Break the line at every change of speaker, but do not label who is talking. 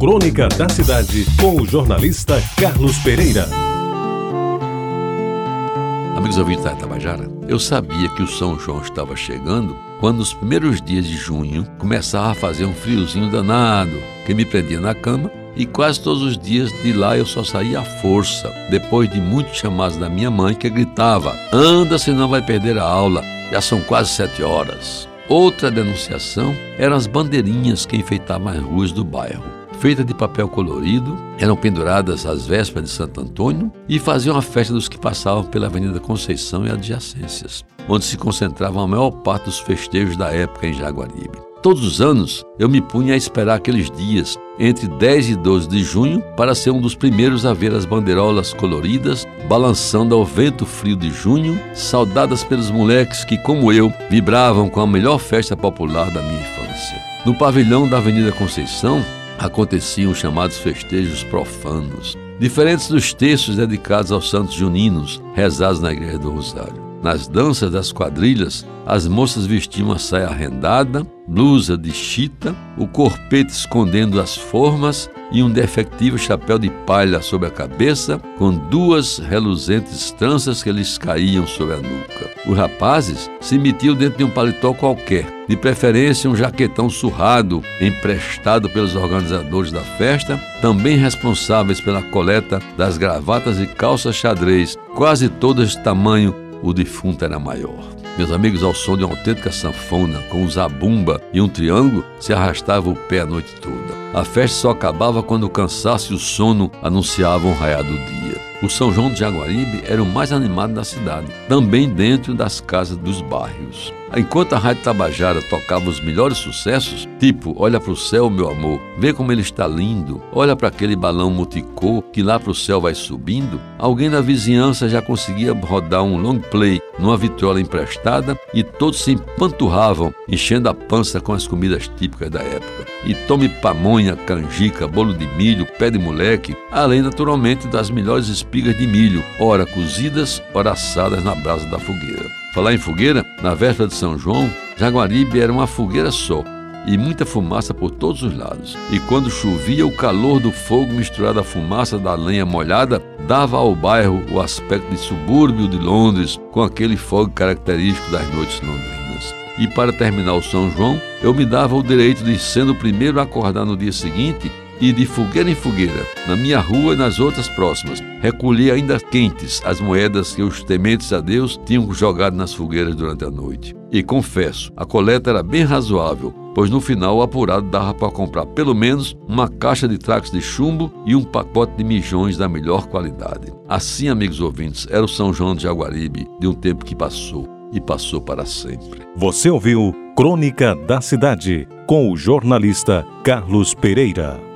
Crônica da Cidade, com o jornalista Carlos Pereira.
Amigos ouvintes da Tabajara, eu sabia que o São João estava chegando quando nos primeiros dias de junho começava a fazer um friozinho danado que me prendia na cama e quase todos os dias de lá eu só saía à força, depois de muitos chamados da minha mãe que gritava: Anda, senão vai perder a aula, já são quase sete horas. Outra denunciação eram as bandeirinhas que enfeitavam as ruas do bairro feitas de papel colorido, eram penduradas às vésperas de Santo Antônio e faziam a festa dos que passavam pela Avenida Conceição e adjacências, onde se concentravam a maior parte dos festejos da época em Jaguaribe. Todos os anos eu me punha a esperar aqueles dias, entre 10 e 12 de junho, para ser um dos primeiros a ver as bandeirolas coloridas balançando ao vento frio de junho, saudadas pelos moleques que, como eu, vibravam com a melhor festa popular da minha infância. No pavilhão da Avenida Conceição, aconteciam os chamados festejos profanos, diferentes dos textos dedicados aos santos juninos, rezados na Igreja do Rosário. Nas danças das quadrilhas, as moças vestiam uma saia rendada, blusa de chita, o corpete escondendo as formas e um defectivo chapéu de palha sobre a cabeça, com duas reluzentes tranças que lhes caíam sobre a nuca. Os rapazes se metiam dentro de um paletó qualquer, de preferência um jaquetão surrado, emprestado pelos organizadores da festa, também responsáveis pela coleta das gravatas e calças xadrez, quase todas de tamanho o defunto era maior. Meus amigos, ao som de uma autêntica sanfona, com um zabumba e um triângulo, se arrastava o pé a noite toda. A festa só acabava quando o cansaço e o sono anunciavam o raiar do dia. O São João de Jaguaribe era o mais animado da cidade, também dentro das casas dos bairros. Enquanto a Rádio Tabajara tocava os melhores sucessos, tipo Olha para o céu, meu amor, vê como ele está lindo, olha para aquele balão multicor que lá para o céu vai subindo, alguém na vizinhança já conseguia rodar um long play numa vitrola emprestada e todos se empanturravam, enchendo a pança com as comidas típicas da época. E tome pamonha, canjica, bolo de milho, pé de moleque, além naturalmente das melhores espigas de milho, ora cozidas, ora assadas na brasa da fogueira. Falar em fogueira, na véspera de São João, Jaguaribe era uma fogueira só, e muita fumaça por todos os lados. E quando chovia, o calor do fogo misturado à fumaça da lenha molhada dava ao bairro o aspecto de subúrbio de Londres, com aquele fogo característico das noites londrinas. E para terminar o São João, eu me dava o direito de, sendo o primeiro a acordar no dia seguinte, e de fogueira em fogueira, na minha rua e nas outras próximas, recolhi ainda quentes as moedas que os tementes a Deus tinham jogado nas fogueiras durante a noite. E confesso, a coleta era bem razoável, pois no final o apurado dava para comprar pelo menos uma caixa de tracos de chumbo e um pacote de mijões da melhor qualidade. Assim, amigos ouvintes, era o São João de Jaguaribe de um tempo que passou e passou para sempre.
Você ouviu Crônica da Cidade com o jornalista Carlos Pereira.